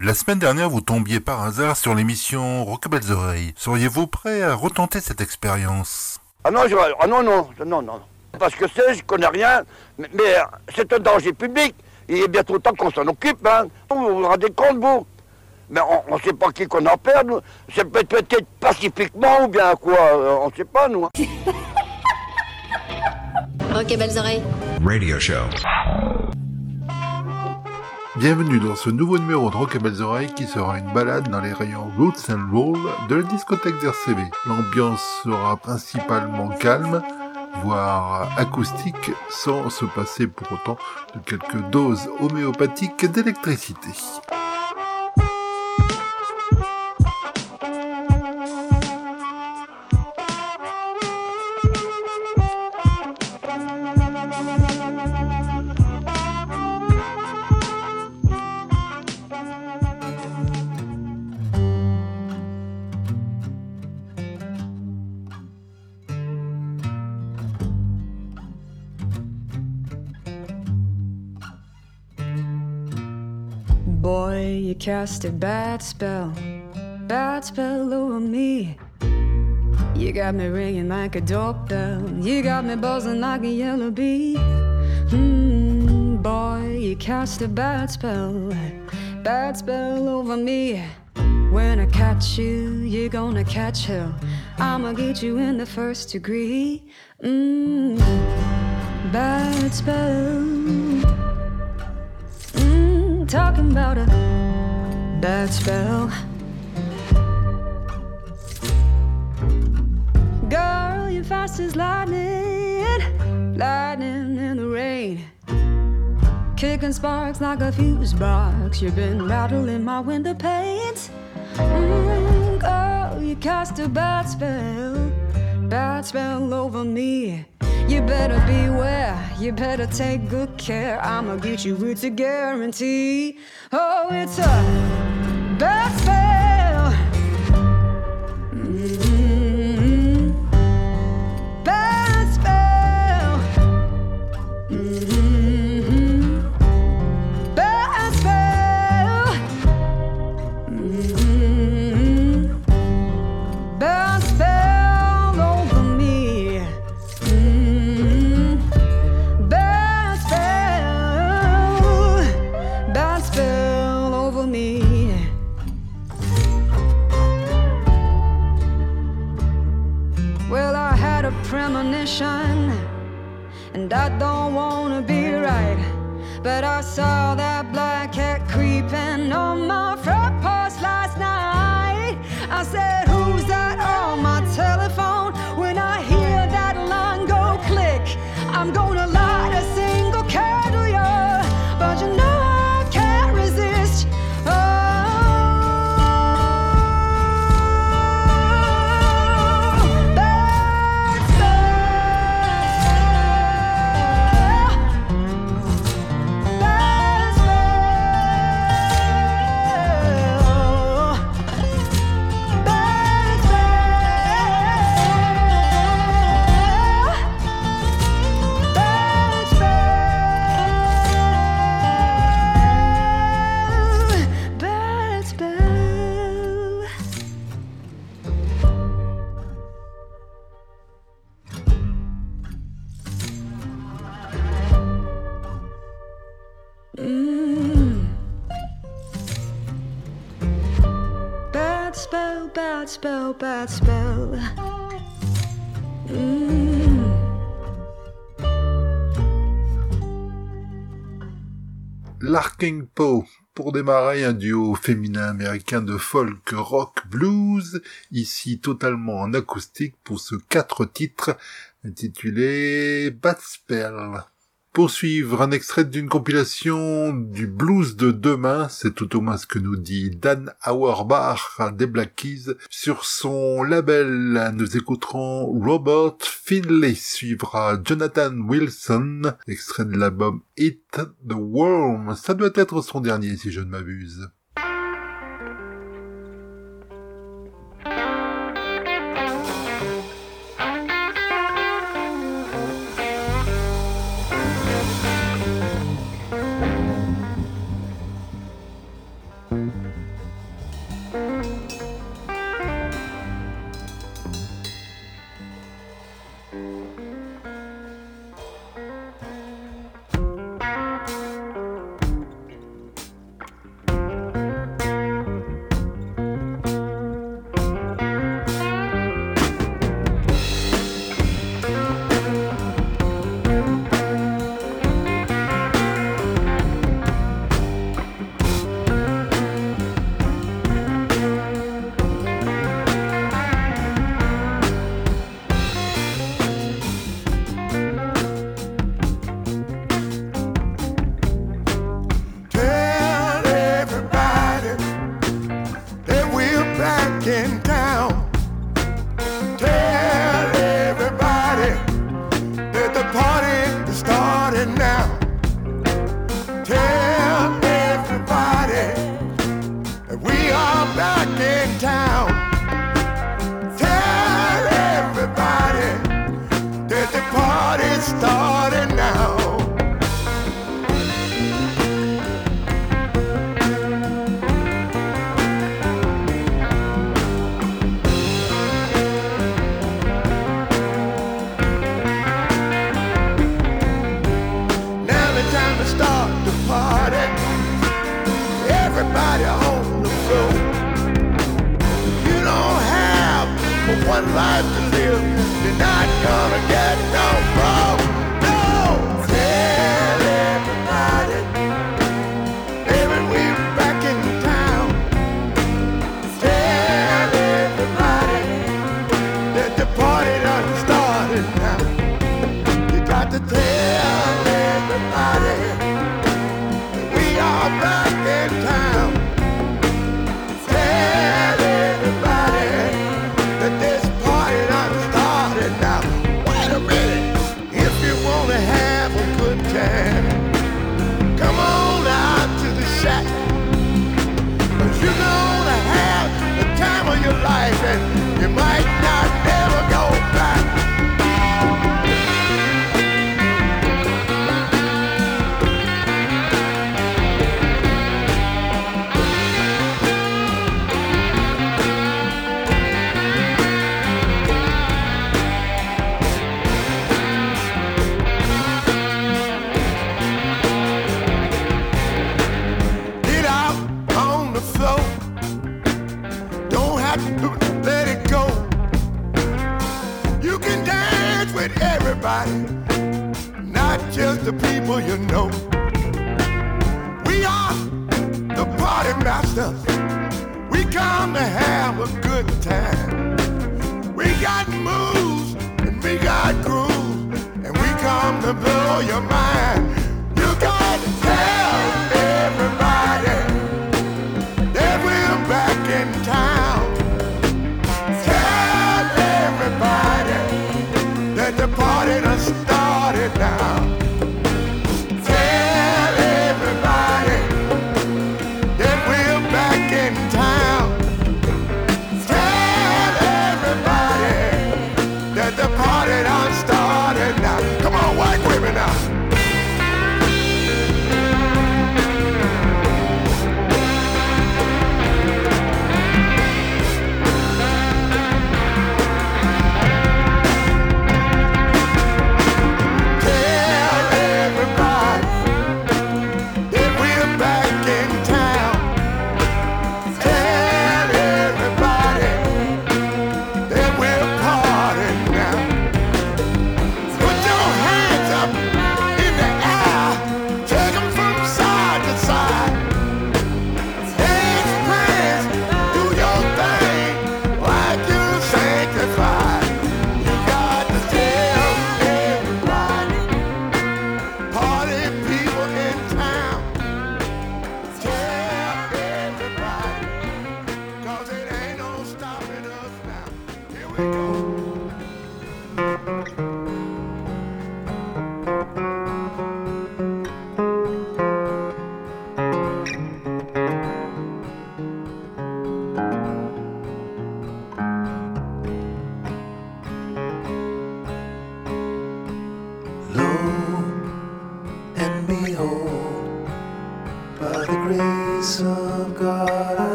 La semaine dernière, vous tombiez par hasard sur l'émission Rockabelles Oreilles. Seriez-vous prêt à retenter cette expérience? Ah non, je, ah non, non, non, non. Parce que c'est, je connais rien, mais, mais c'est un danger public. Il est bientôt temps qu'on s'en occupe, hein. Vous vous rendez compte, vous? Mais on ne sait pas qui qu'on en perd, nous. C'est peut- peut-être pacifiquement ou bien quoi, euh, on ne sait pas, nous. hein. Ok, belles oreilles. Radio show. Bienvenue dans ce nouveau numéro de Rock et Belles Oreilles qui sera une balade dans les rayons Roots and Roll de la discothèque d'RCV. L'ambiance sera principalement calme, voire acoustique, sans se passer pour autant de quelques doses homéopathiques d'électricité. Cast a bad spell, bad spell over me. You got me ringing like a doorbell. You got me buzzing like a yellow bee. Hmm, boy, you cast a bad spell, bad spell over me. When I catch you, you're gonna catch hell. I'ma get you in the first degree. Mm, bad spell. Mm, talking about a bad spell. Girl, you're fast as lightning, lightning in the rain. Kicking sparks like a fuse box. You've been rattling my window panes. Mm, girl, you cast a bad spell, bad spell over me. You better beware, you better take good care. I'ma get you with a guarantee. Oh, it's a bad spell. Mm, premonition, and I don't wanna be right. But I saw that black cat creeping on my front porch last night. I said, spell, bad. Mm. Larking Poe. Pour démarrer, un duo féminin américain de folk rock blues, ici totalement en acoustique pour ce quatre titres intitulé Bad Spell. Poursuivre un extrait d'une compilation du blues de demain, c'est tout au moins ce que nous dit Dan Auerbach des Black Keys. Sur son label, nous écouterons Robert Finlay, suivra Jonathan Wilson, extrait de l'album Hit the Worm. Ça doit être son dernier si je ne m'abuse.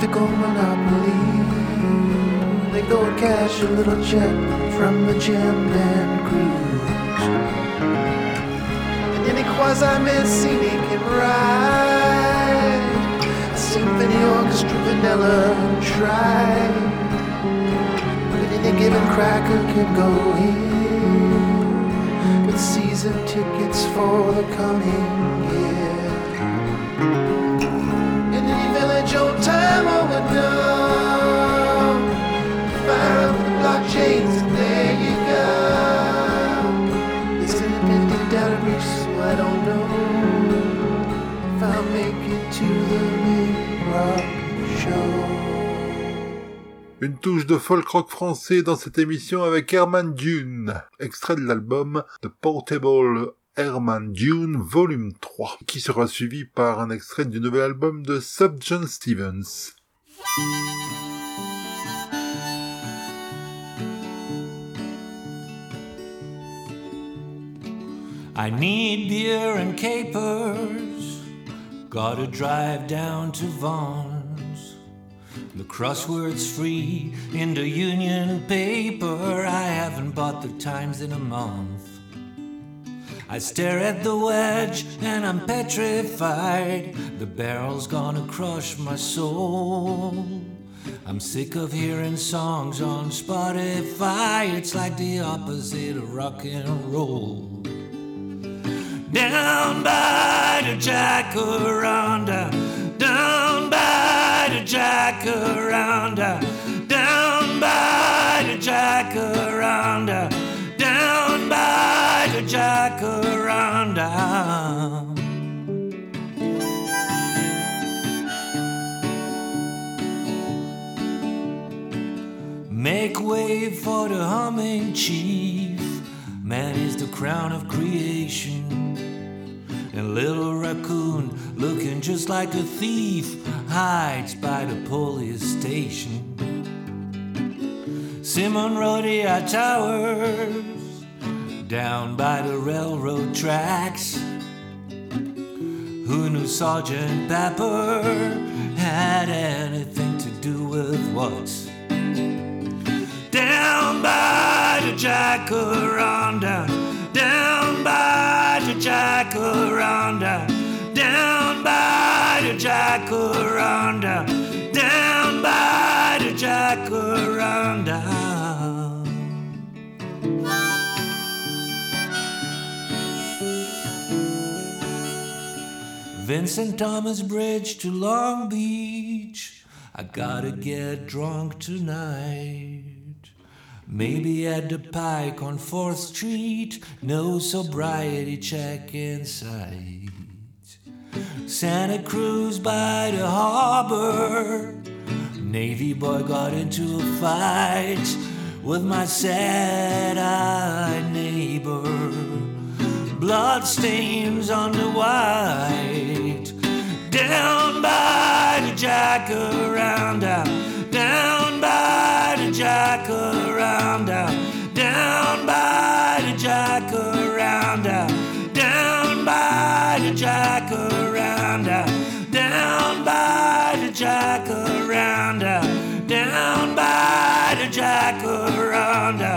fickle monopoly. They go and cash a little check from the gem band cruise. And any quasi-man scenic and ride. A symphony orchestra vanilla and try any given cracker can go in with season tickets for the coming Une touche de folk rock français dans cette émission avec Herman Dune, extrait de l'album The Portable Herman Dune Volume 3, qui sera suivi par un extrait du nouvel album de Sub John Stevens. I need beer and capers. Gotta drive down to Vaughan. The crosswords free in the union paper. I haven't bought the Times in a month. I stare at the wedge and I'm petrified. The barrel's gonna crush my soul. I'm sick of hearing songs on Spotify. It's like the opposite of rock and roll. Down by the Jacaranda, down by jacaranda, uh, down by the jacaranda, uh, down by the jacaranda. Make way for the humming chief. Man is the crown of creation. And little raccoon, looking just like a thief, hides by the police station. Simon Rodia Towers, down by the railroad tracks. Who knew Sergeant Pepper had anything to do with what? Down by the Jacaranda, down by the Jacaranda, down by the Jacaranda, uh, down by the Jacaranda. Uh. Vincent Thomas Bridge to Long Beach. I gotta get drunk tonight. Maybe at the pike on 4th Street, no sobriety check inside. Santa Cruz by the harbor, Navy boy got into a fight with my sad-eyed neighbor. Blood stains on the white. Down by the jacaranda, down by the jacaranda, down by the jacaranda, down by the jacaranda, jacaranda, down by the jacaranda,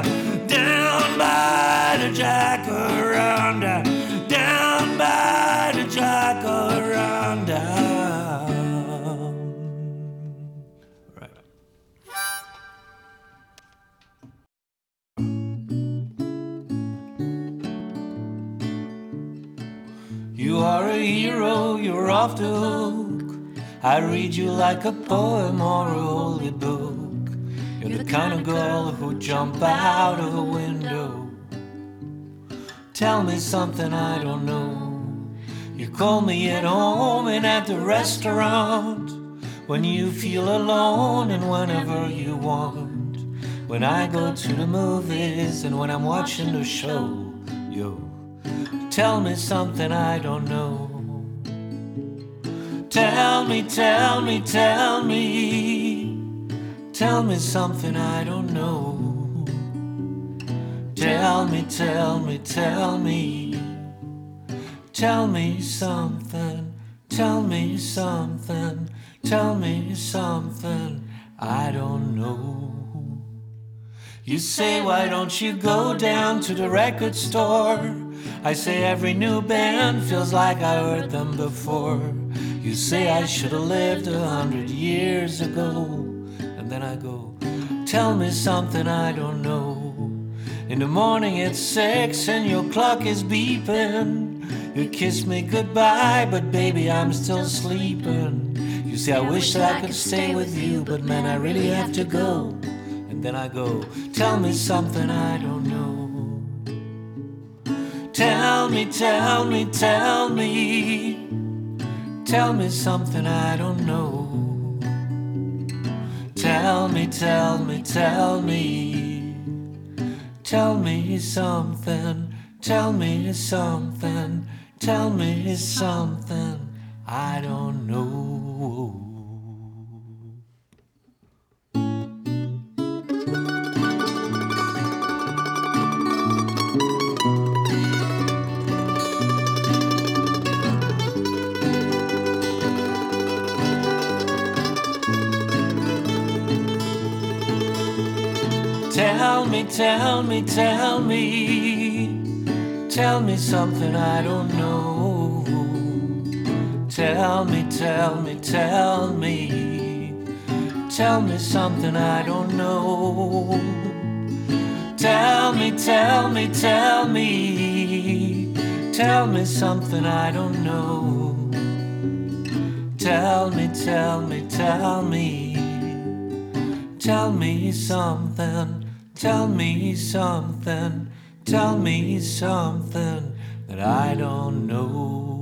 down by the jacaranda, down by the jacaranda. Right. You are a hero, you're off hook. I read you like a poem or a holy book. You're the kind of girl who'd jump out of a window. Tell me something I don't know. You call me at home and at the restaurant when you feel alone and whenever you want. When I go to the movies and when I'm watching the show, yo, tell me something I don't know. Tell me, tell me, tell me. Tell me something I don't know. Tell me, tell me, tell me. Tell me something, tell me something, tell me something I don't know. You say, why don't you go down to the record store? I say, every new band feels like I heard them before. You say, I should have lived a hundred years ago. And then I go, tell me something I don't know. In the morning it's six and your clock is beeping. You kiss me goodbye, but baby, I'm still sleeping. You say, I wish that I could stay with you, but man, I really have to go. And then I go, tell me something I don't know. Tell me, tell me, tell me. Tell me something I don't know. Tell me, tell me, tell me. Tell me something, tell me something, tell me something I don't know. Me, tell me, tell me. Tell me something I don't know. Tell me, tell me, tell me. Tell me something I don't know. Tell me, tell me, tell me. Tell me something I don't know. Tell me, tell me, tell me. Tell me something, tell me something, tell me something that I don't know.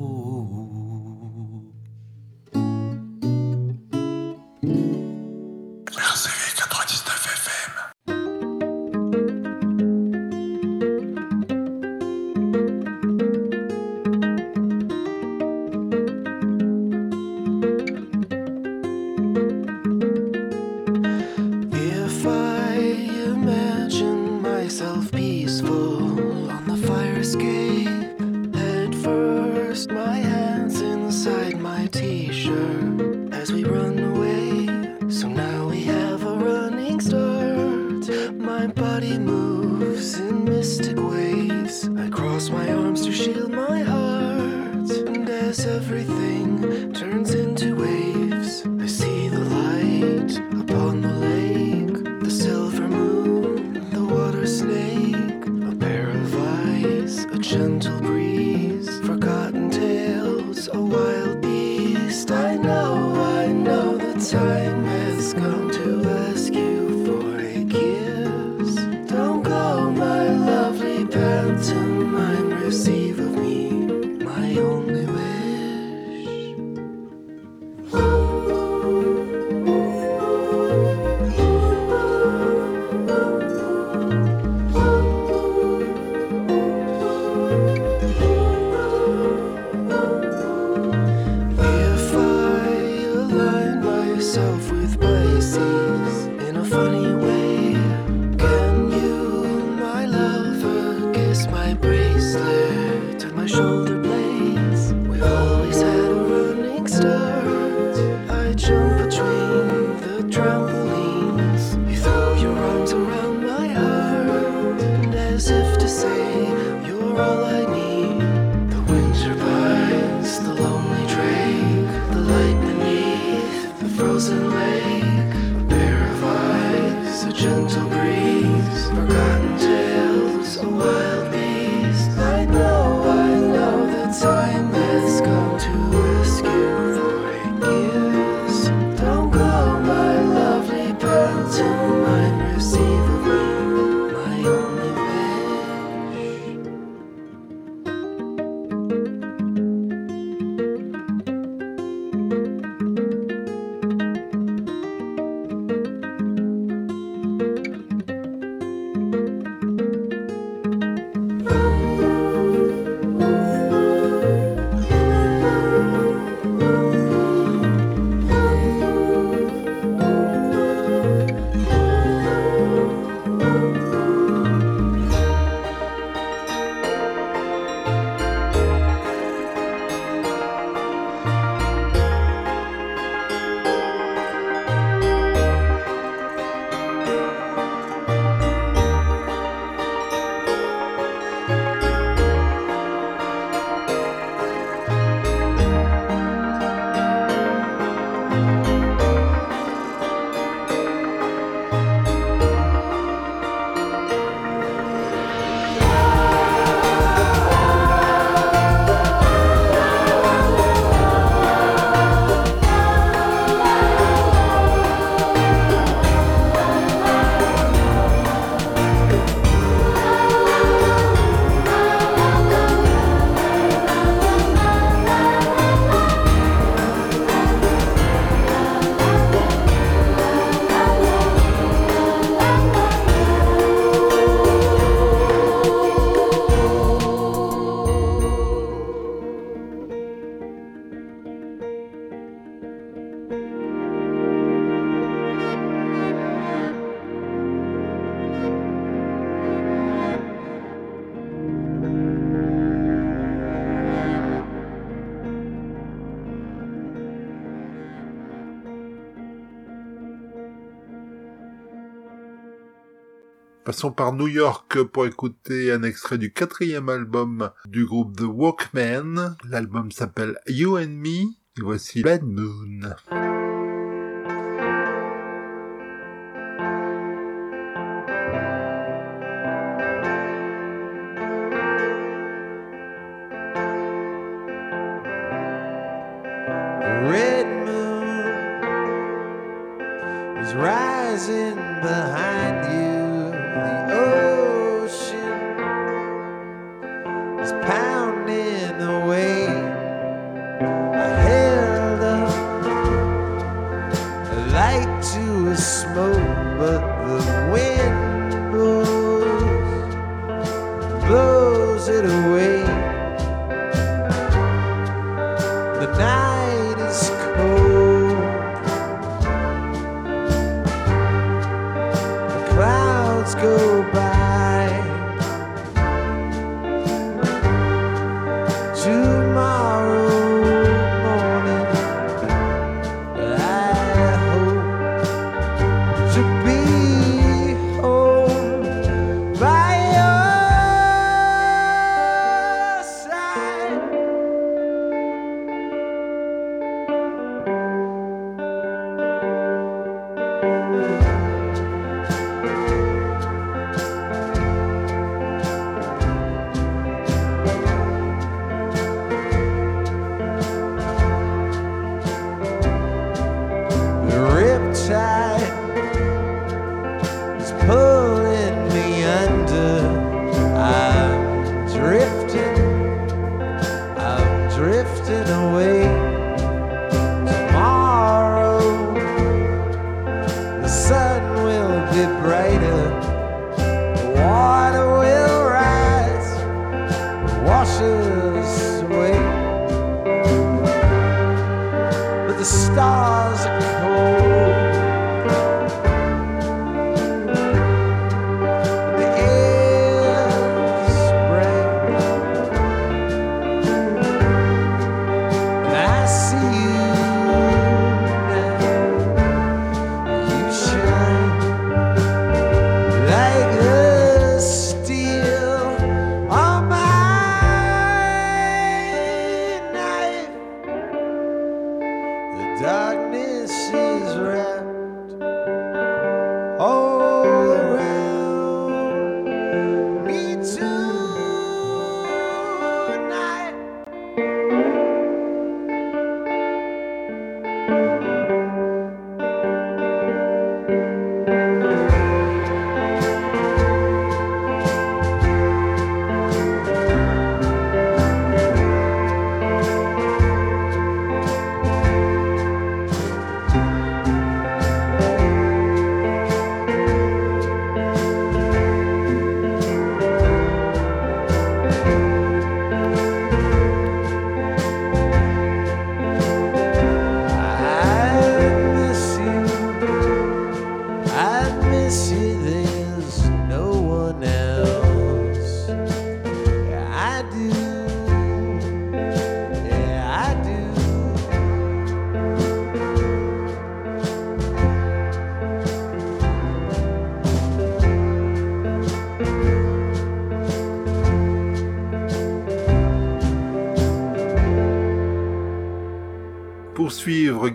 passons par New York pour écouter un extrait du quatrième album du groupe The Walkmen. L'album s'appelle You and Me. Et voici Bad Moon.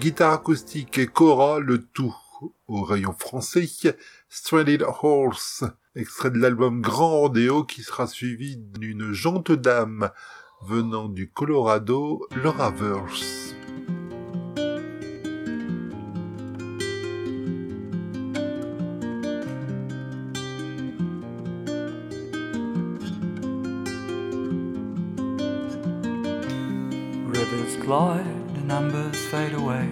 guitare acoustique et Cora, le tout au rayon français, Stranded Horse, extrait de l'album Grand Rodeo qui sera suivi d'une jante dame venant du Colorado, Laura Verse. numbers fade away.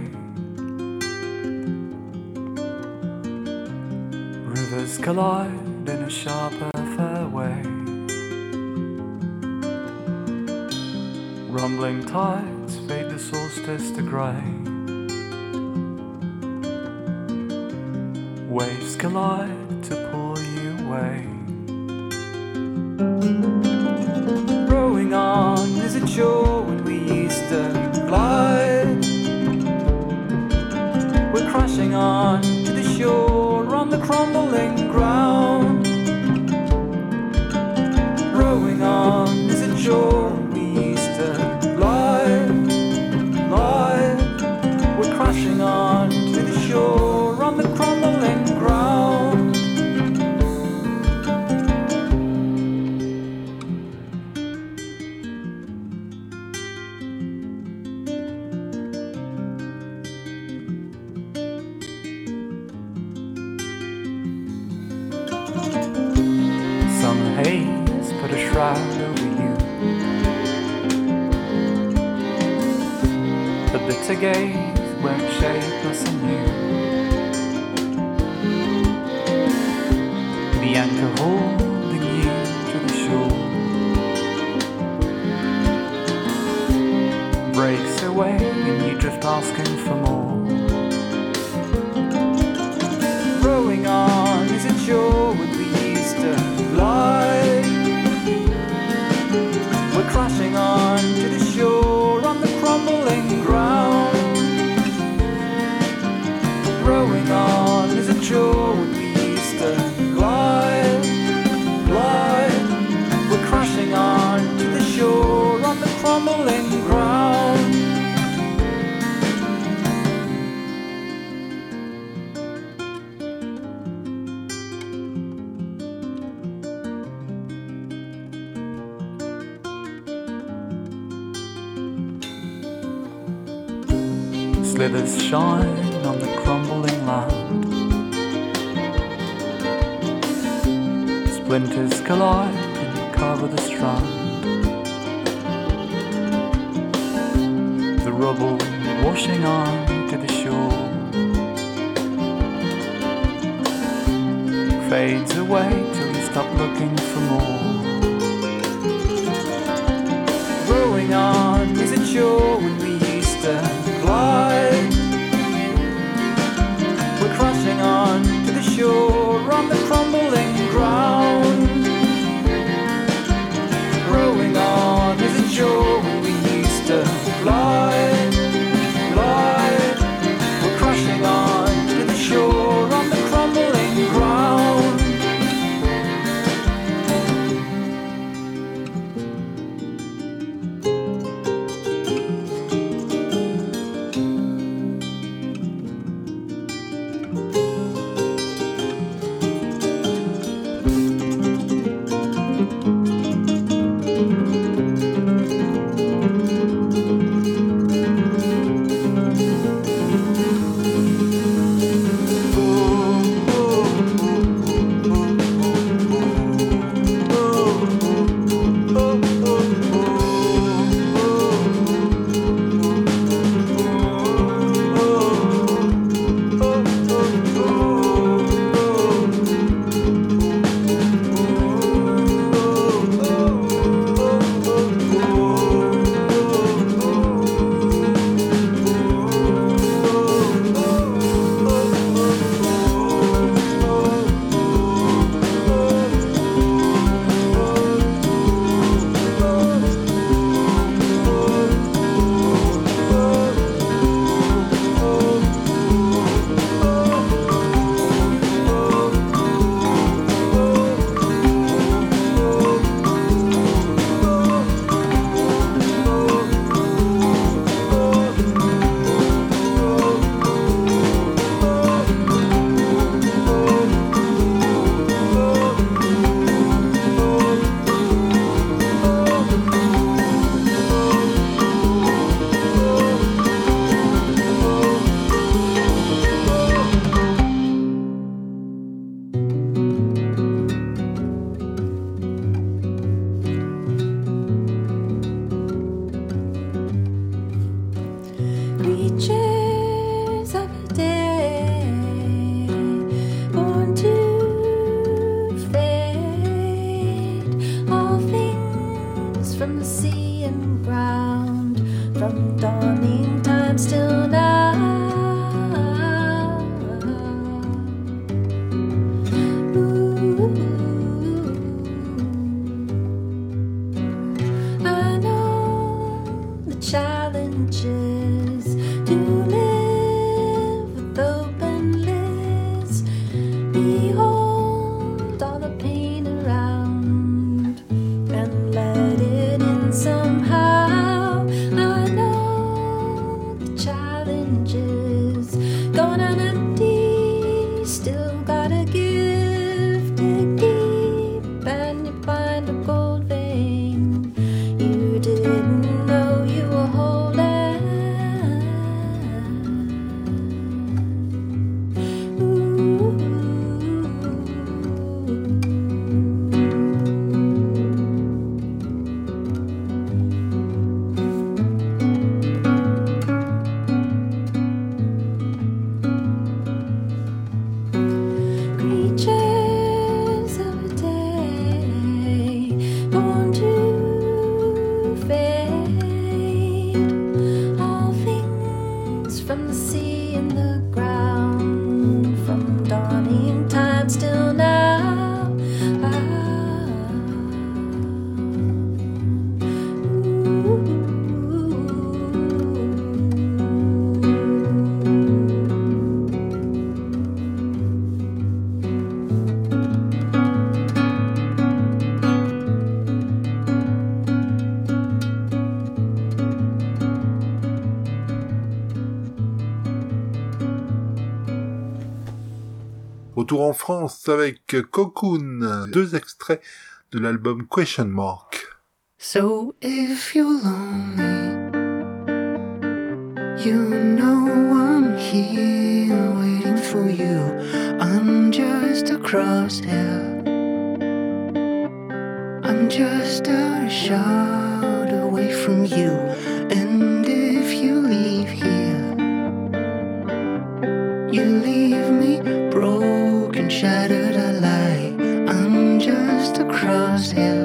Rivers collide in a sharper fairway. Rumbling tides fade the solstice to grey. Waves collide to pull you away. on to the shore on the crumbling retour en France avec Cocoon, deux extraits de l'album Question Mark. So if you're lonely, you know I'm here waiting for you. I'm just a crosshair. I'm just a shot away from you. across hill.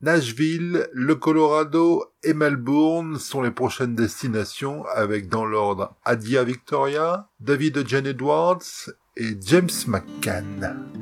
Nashville, le Colorado et Melbourne sont les prochaines destinations avec dans l'ordre Adia Victoria, David Jane Edwards et James McCann.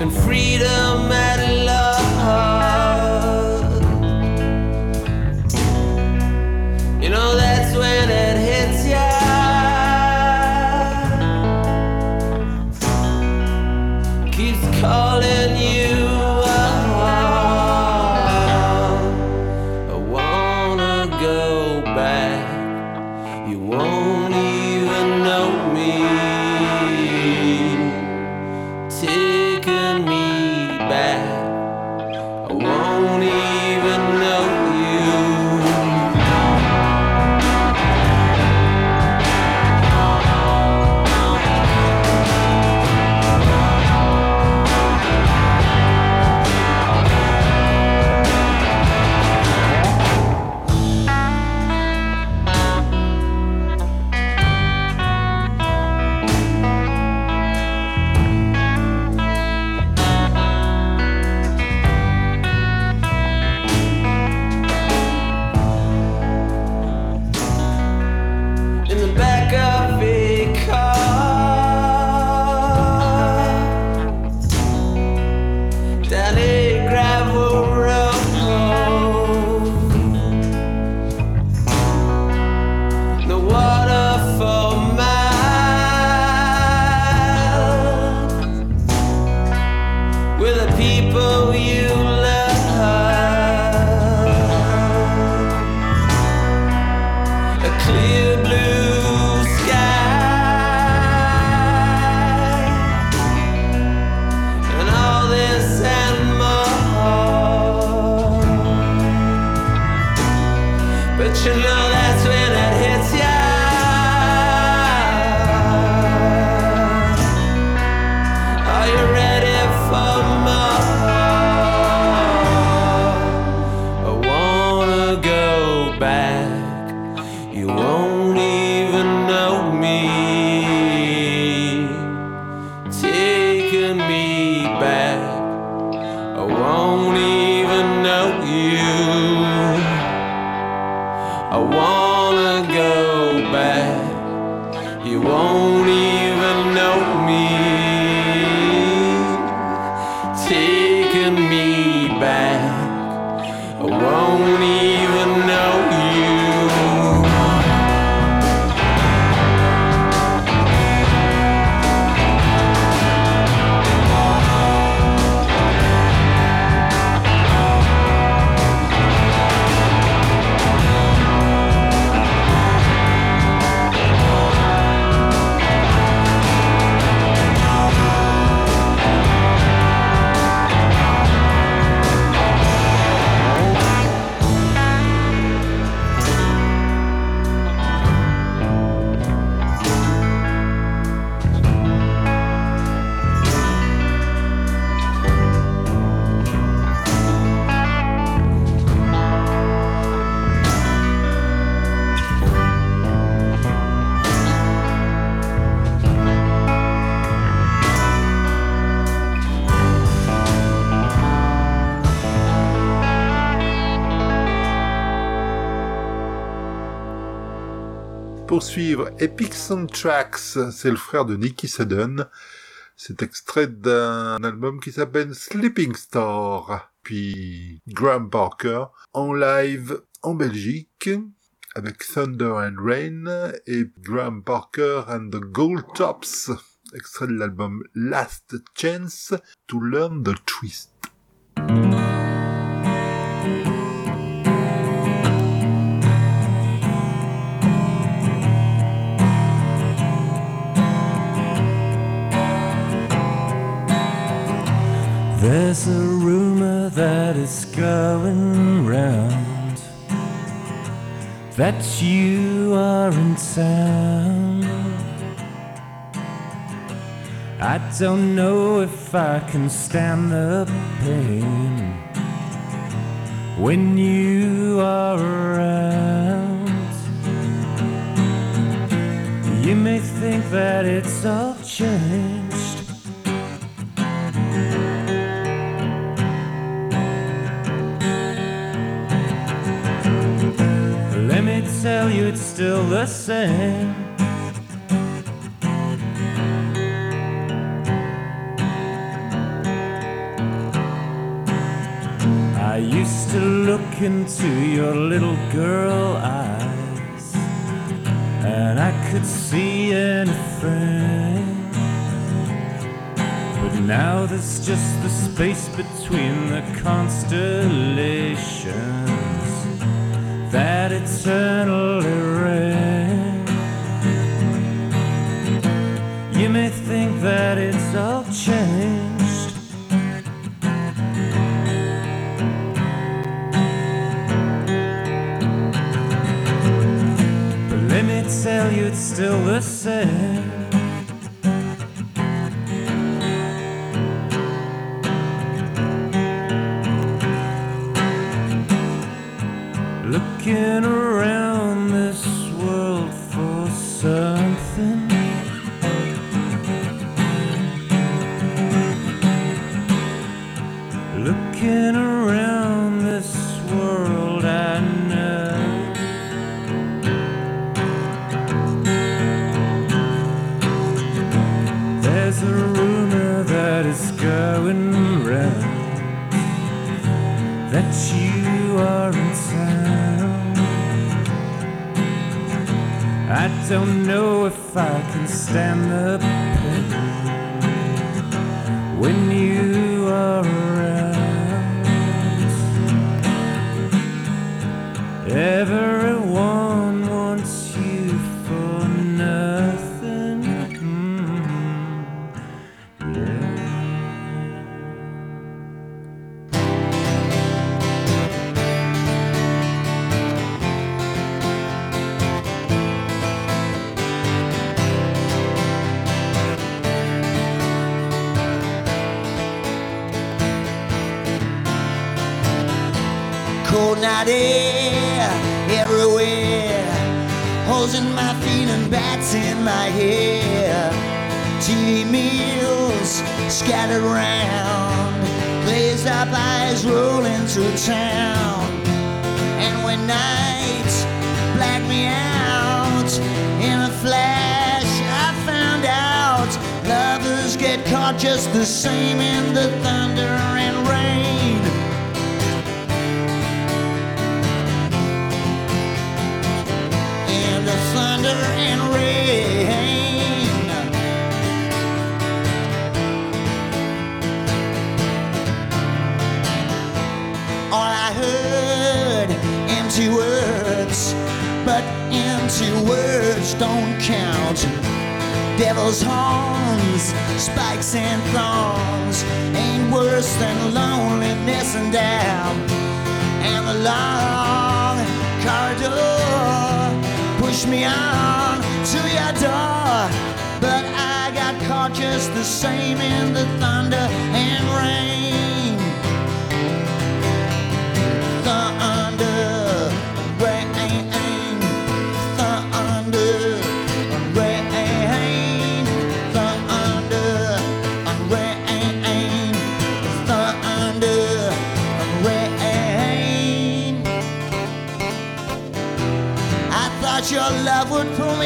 and freedom Pour suivre, Epic Soundtracks, c'est le frère de Nicky Sudden. C'est extrait d'un album qui s'appelle Sleeping Star. Puis Graham Parker en live en Belgique avec Thunder and Rain et Graham Parker and the Gold Tops. Extrait de l'album Last Chance to Learn the Twist. There's a rumor that is going round that you are in town. I don't know if I can stand the pain when you are around. You may think that it's all changed. Tell you, it's still the same. I used to look into your little girl eyes, and I could see anything. But now there's just the space between the constellations that eternally reign. You may think that it's all changed. But let me tell you, it's still the same.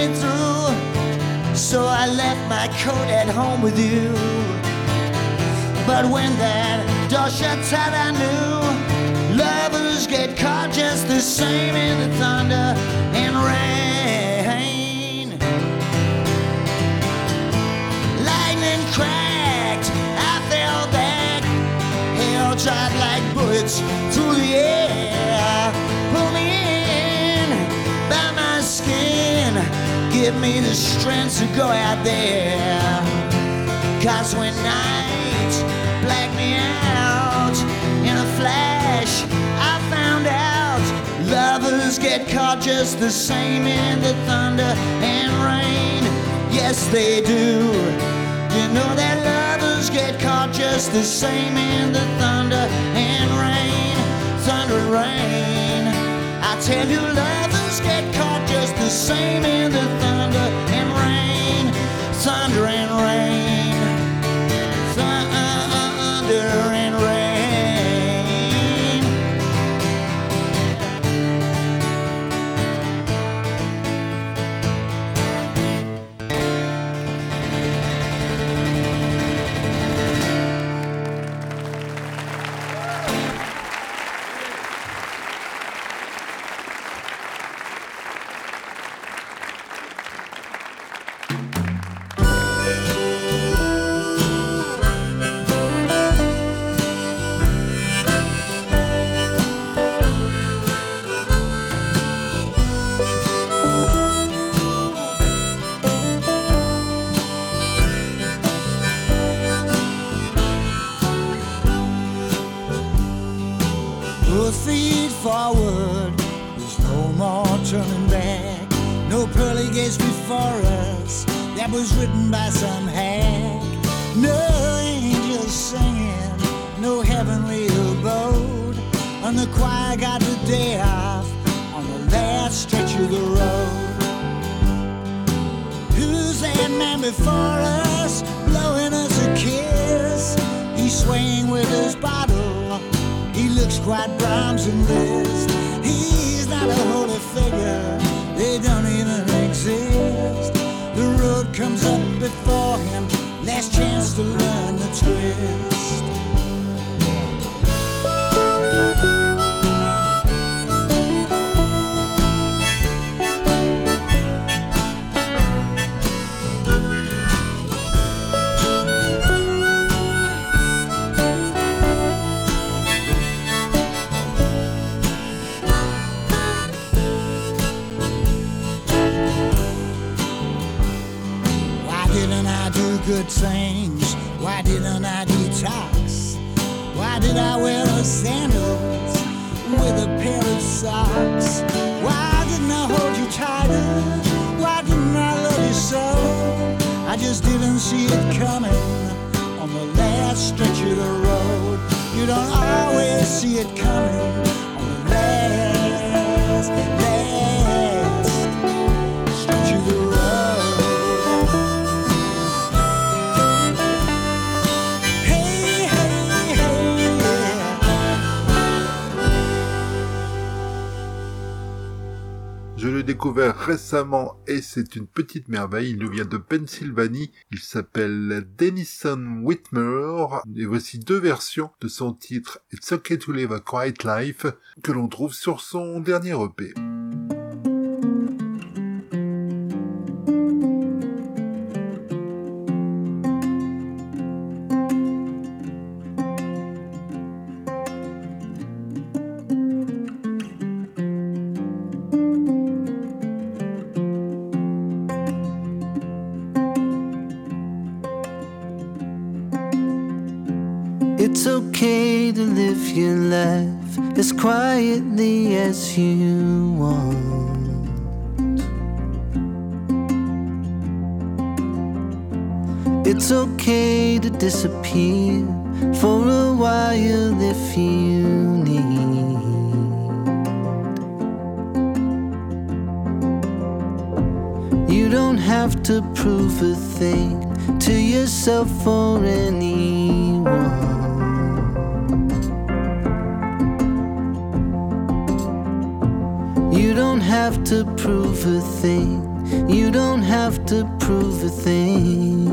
halfway through. So I left my coat at home with you. But when that door shut tight, I knew lovers get caught just the same in the thunder and rain. Lightning cracked, I fell back, Hell dropped like bullets. give me the strength to go out there. Cause when night black me out in a flash, I found out lovers get caught just the same in the thunder and rain. Yes, they do. You know that lovers get caught just the same in the thunder and rain. Thunder and rain. I tell you, love us get caught just the same in the thunder and rain, thunder and rain. again. et c'est une petite merveille. Il nous vient de Pennsylvanie. Il s'appelle Denison Whitmer. Et voici deux versions de son titre It's Okay to Live a Quiet Life que l'on trouve sur son dernier EP. you want. It's okay to disappear for a while if you need. You don't have to prove a thing to yourself or anyone. have to prove a thing. You don't have to prove a thing.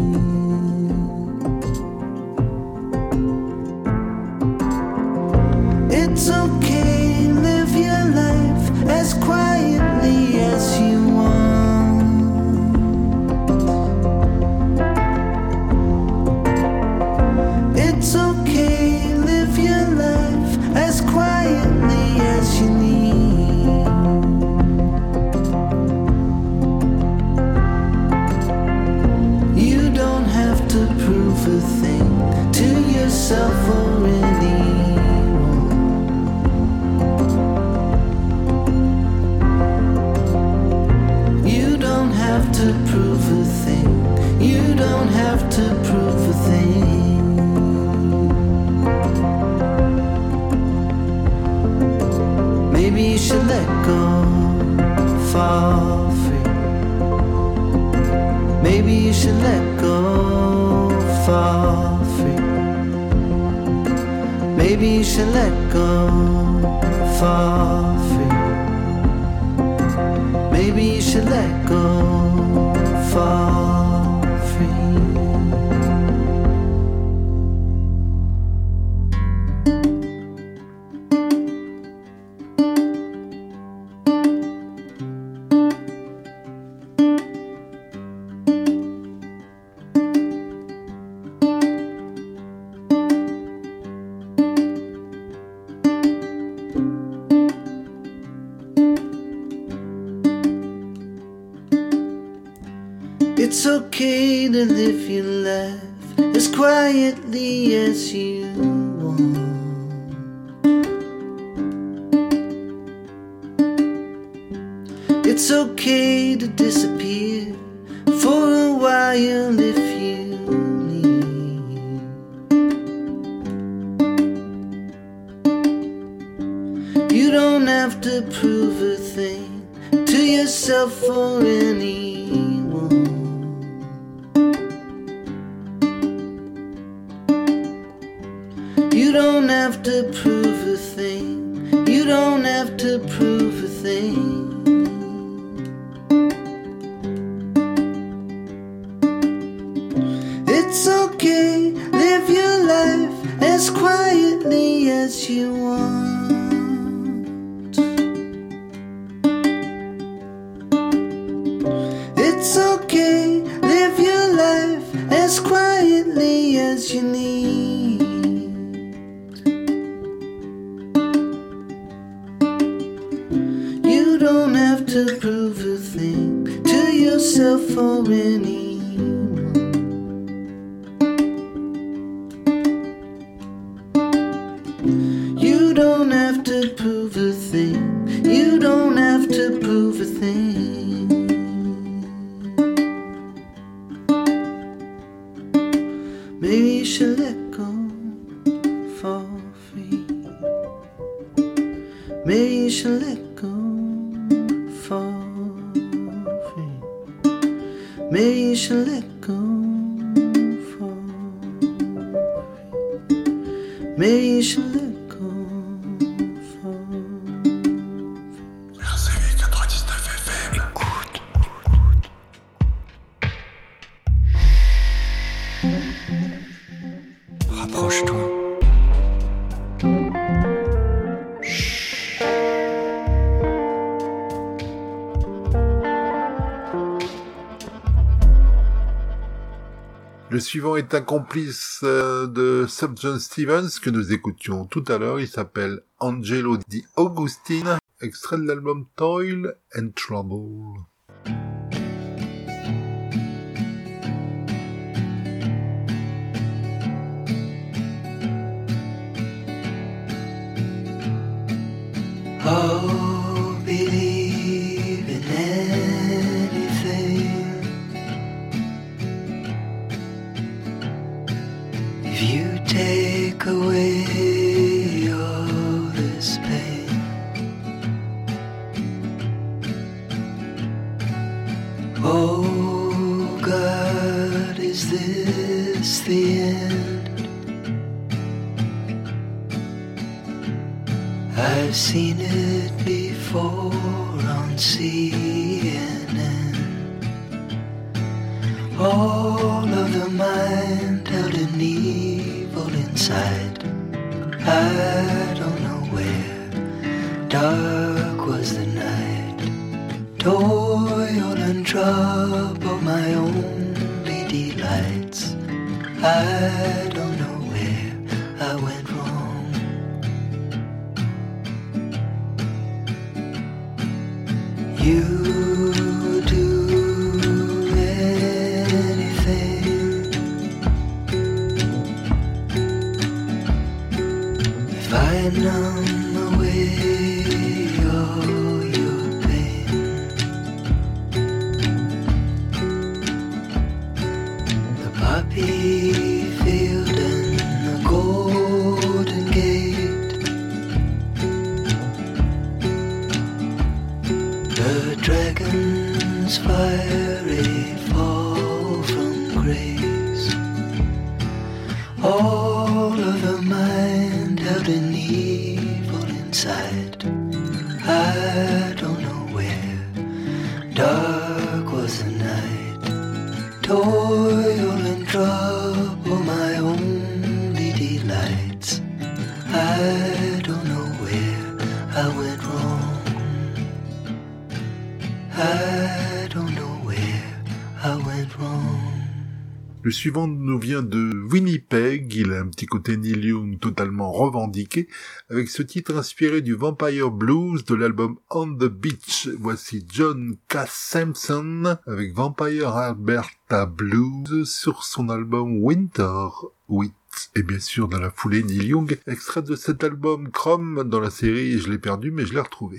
me. Suivant est un complice euh, de Sub John Stevens que nous écoutions tout à l'heure. Il s'appelle Angelo Di Augustine, extrait de l'album Toil and Trouble. Le suivant nous vient de Winnipeg, il a un petit côté Neil Young totalement revendiqué, avec ce titre inspiré du Vampire Blues de l'album On the Beach. Voici John K. Sampson avec Vampire Alberta Blues sur son album Winter Wheat. Et bien sûr, dans la foulée, Neil Young, extrait de cet album Chrome dans la série, je l'ai perdu mais je l'ai retrouvé.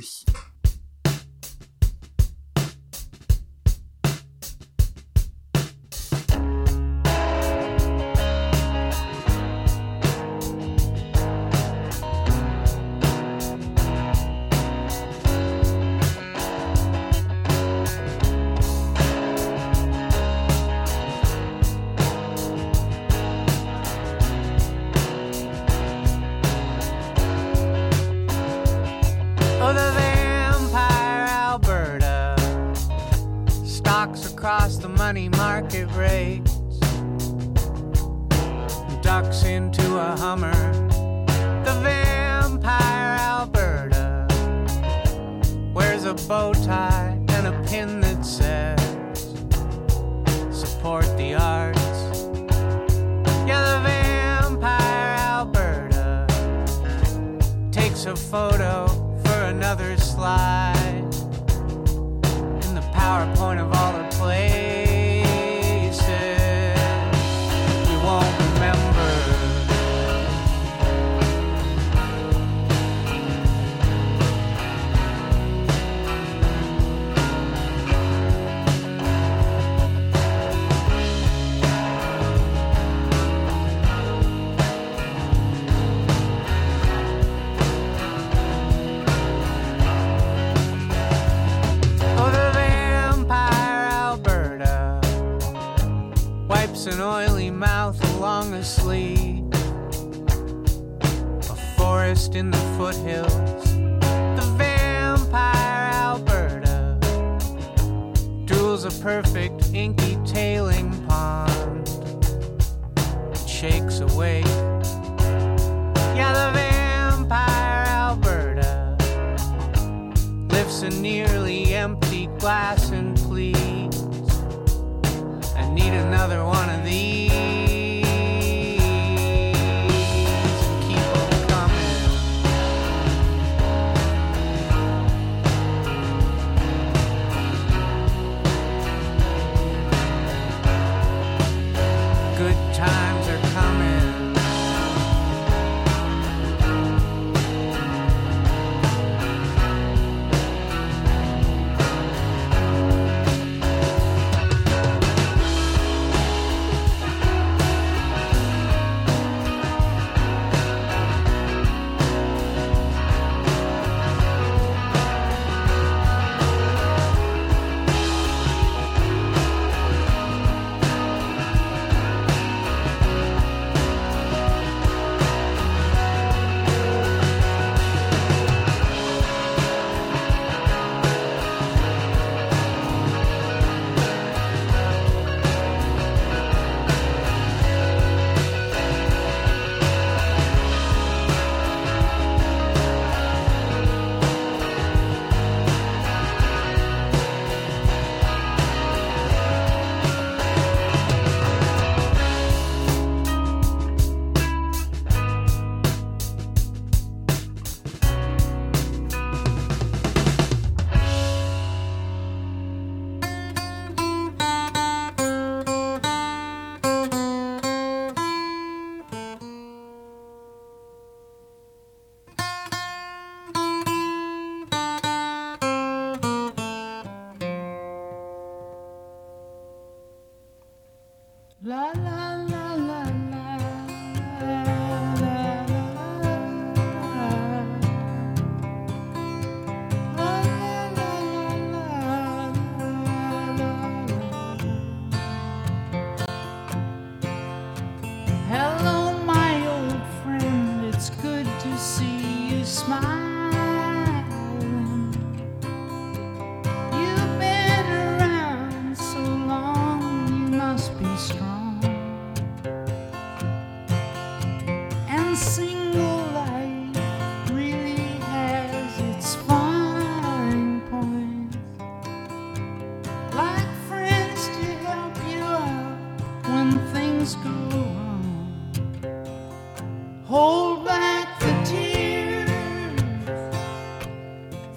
Nearly empty glass and please, I need another one of these.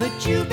but you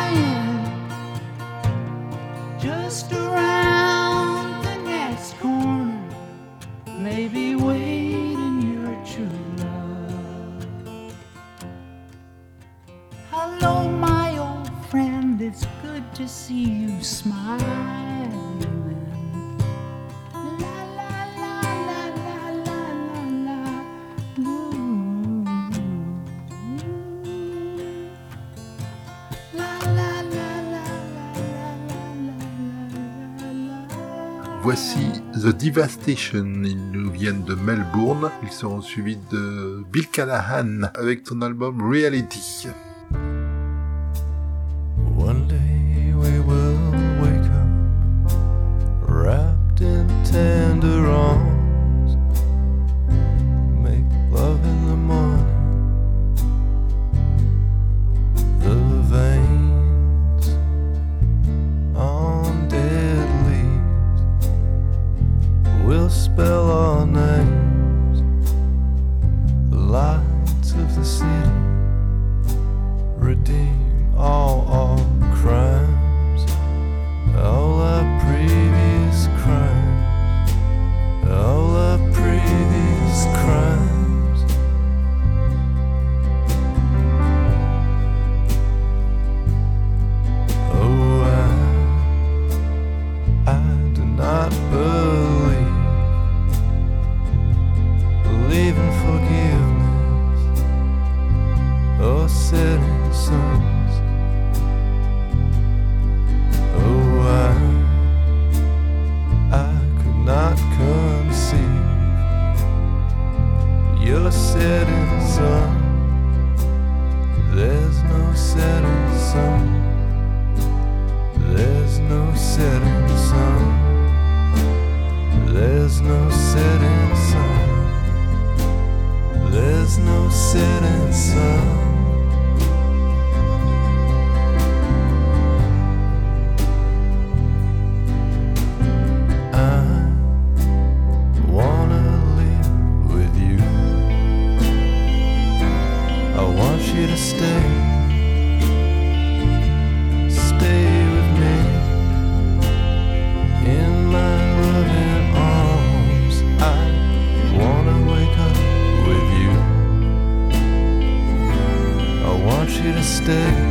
Devastation. Ils nous viennent de Melbourne. Ils seront suivis de Bill Callahan avec son album Reality. you to stay. Stay with me in my loving arms. I wanna wake up with you. I want you to stay.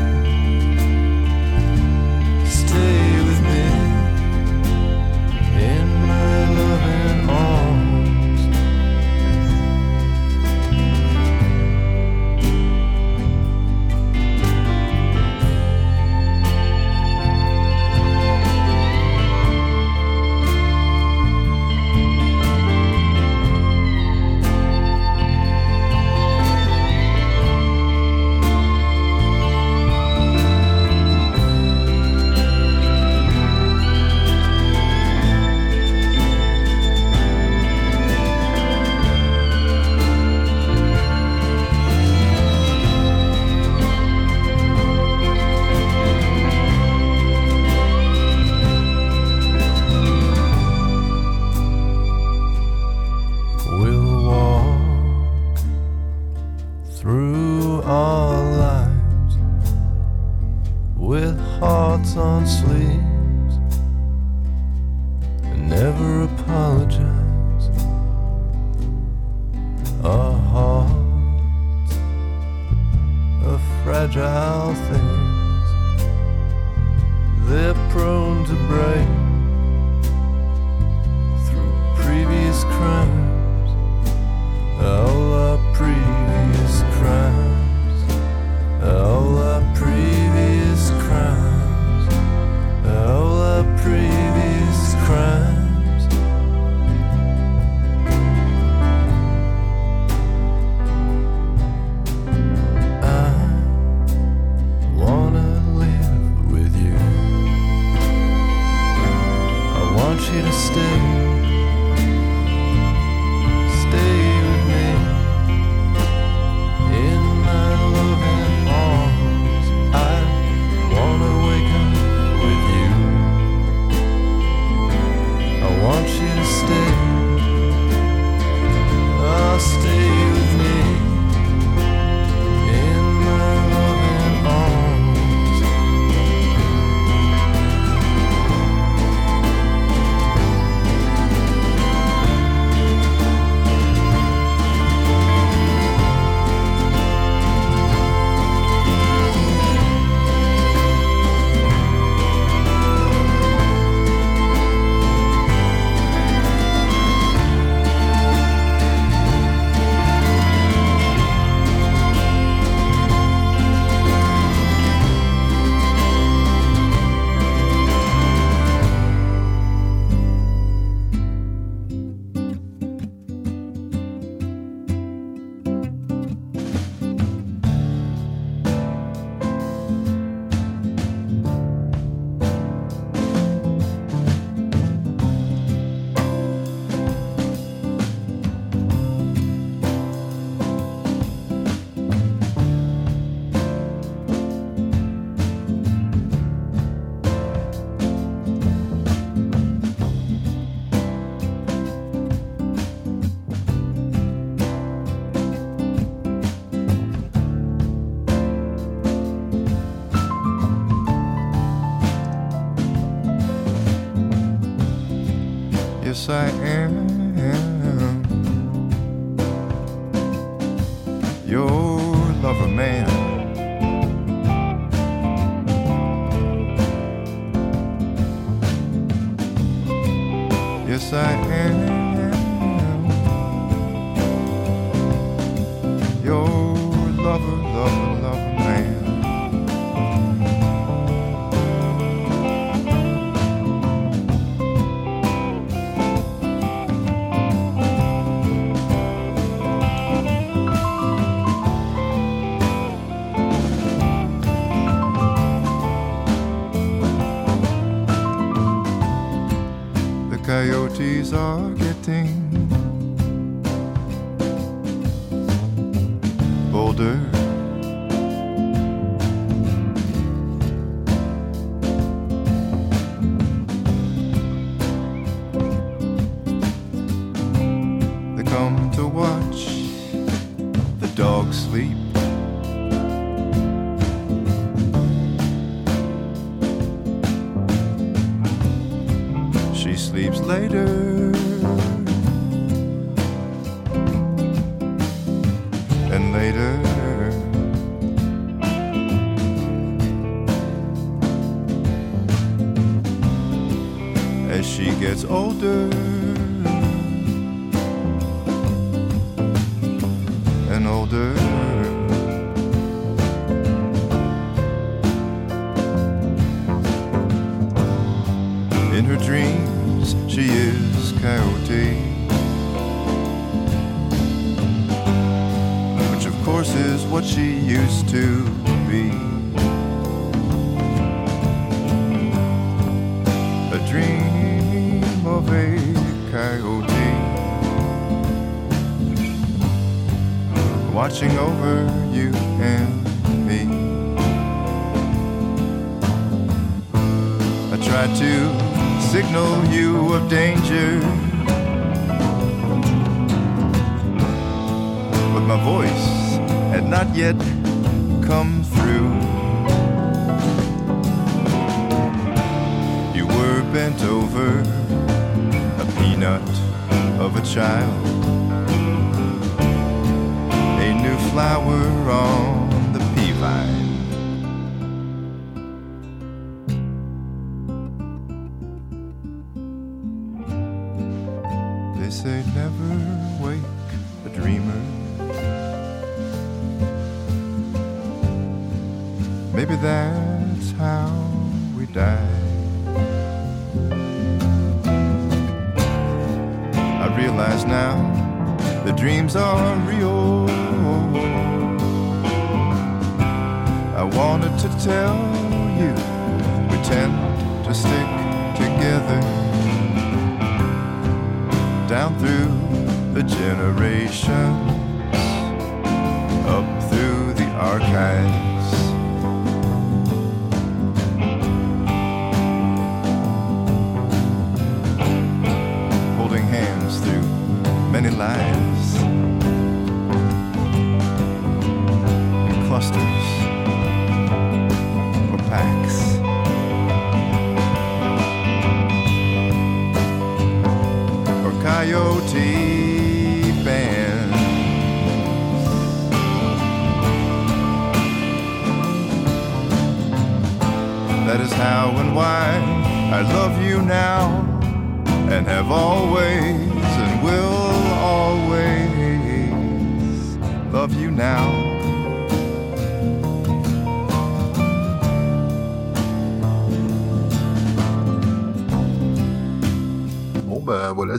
In her dreams, she is coyote. Which, of course, is what she used to be. A dream of a coyote. Watching over you and me. I tried to signal you of danger. But my voice had not yet come through. You were bent over a peanut of a child, a new flower on the pea vine.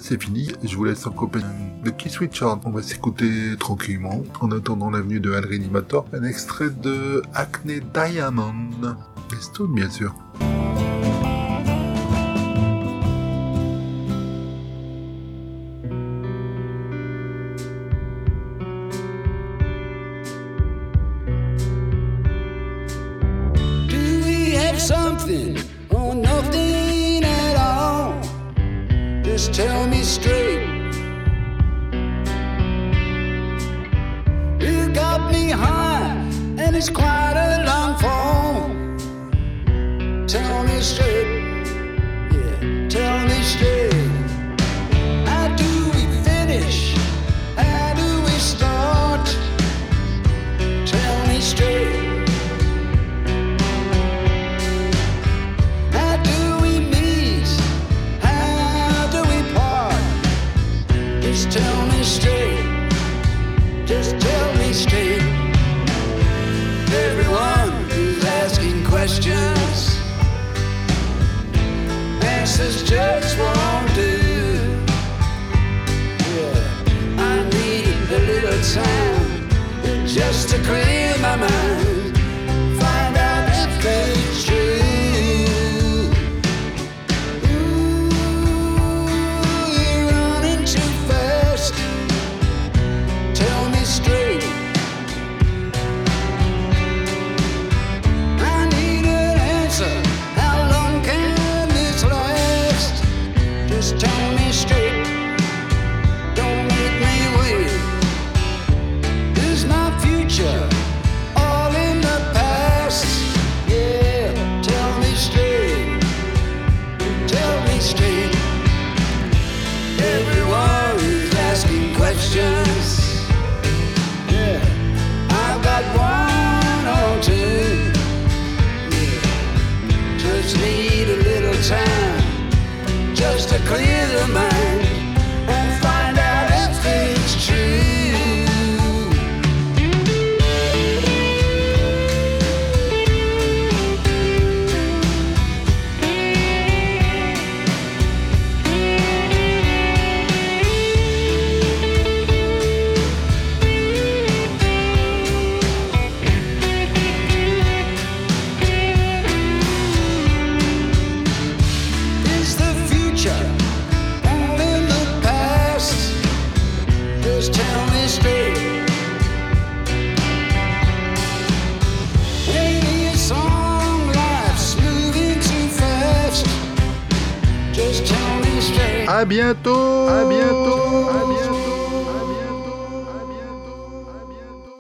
C'est fini. Je vous laisse en compagnie de Keith Richard. On va s'écouter tranquillement. En attendant l'avenue de Al Renimator, un extrait de Acne Diamond. Les Stones, bien sûr. Something tell me straight. You got me high, and it's quite a long fall. Tell me straight. To clear my mind.